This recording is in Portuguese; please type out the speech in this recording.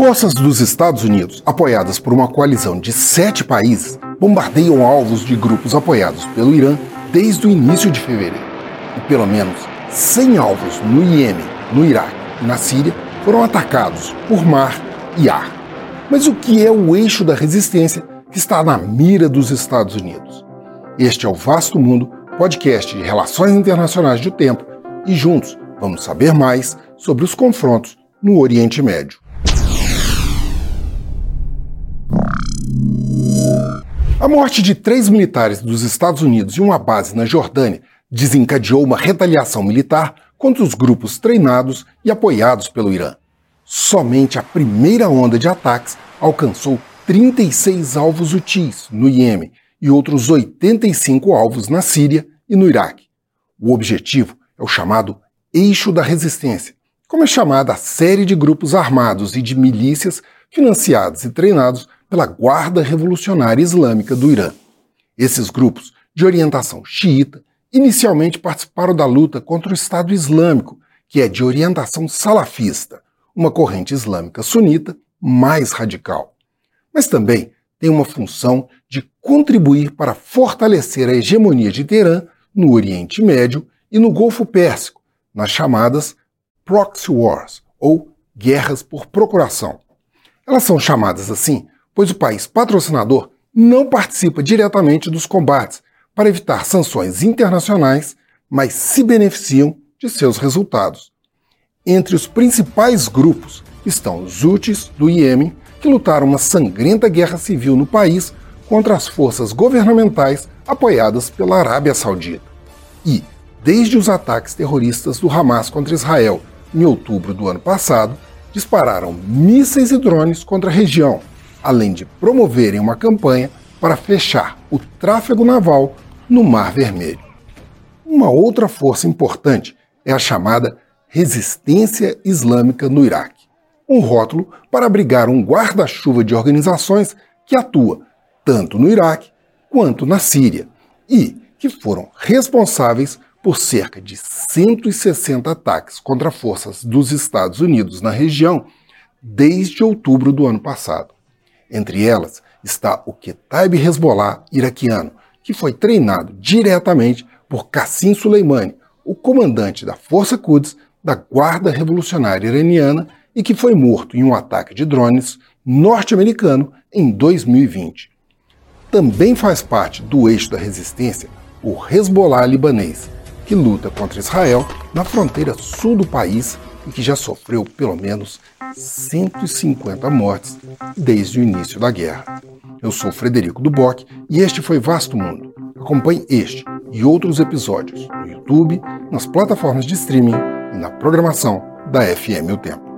Forças dos Estados Unidos, apoiadas por uma coalizão de sete países, bombardeiam alvos de grupos apoiados pelo Irã desde o início de fevereiro. E pelo menos 100 alvos no Iêmen, no Iraque e na Síria foram atacados por mar e ar. Mas o que é o eixo da resistência que está na mira dos Estados Unidos? Este é o Vasto Mundo, podcast de relações internacionais do tempo, e juntos vamos saber mais sobre os confrontos no Oriente Médio. A morte de três militares dos Estados Unidos em uma base na Jordânia desencadeou uma retaliação militar contra os grupos treinados e apoiados pelo Irã. Somente a primeira onda de ataques alcançou 36 alvos UTIs no Iêmen e outros 85 alvos na Síria e no Iraque. O objetivo é o chamado Eixo da Resistência, como é chamada a série de grupos armados e de milícias financiados e treinados pela Guarda Revolucionária Islâmica do Irã. Esses grupos, de orientação xiita, inicialmente participaram da luta contra o Estado Islâmico, que é de orientação salafista, uma corrente islâmica sunita mais radical. Mas também tem uma função de contribuir para fortalecer a hegemonia de Teherã no Oriente Médio e no Golfo Pérsico, nas chamadas proxy wars, ou guerras por procuração. Elas são chamadas assim pois o país patrocinador não participa diretamente dos combates para evitar sanções internacionais, mas se beneficiam de seus resultados. Entre os principais grupos estão os Houthis do Iêmen, que lutaram uma sangrenta guerra civil no país contra as forças governamentais apoiadas pela Arábia Saudita. E, desde os ataques terroristas do Hamas contra Israel em outubro do ano passado, dispararam mísseis e drones contra a região, além de promoverem uma campanha para fechar o tráfego naval no Mar Vermelho. Uma outra força importante é a chamada Resistência Islâmica no Iraque, um rótulo para abrigar um guarda-chuva de organizações que atua tanto no Iraque quanto na Síria e que foram responsáveis por cerca de 160 ataques contra forças dos Estados Unidos na região desde outubro do ano passado. Entre elas está o Ketaib Hezbollah iraquiano, que foi treinado diretamente por Qassim Soleimani, o comandante da Força Quds da Guarda Revolucionária Iraniana e que foi morto em um ataque de drones norte-americano em 2020. Também faz parte do eixo da resistência o Hezbollah libanês, que luta contra Israel na fronteira sul do país e que já sofreu pelo menos 150 mortes desde o início da guerra. Eu sou Frederico Duboc e este foi Vasto Mundo. Acompanhe este e outros episódios no YouTube, nas plataformas de streaming e na programação da FM O Tempo.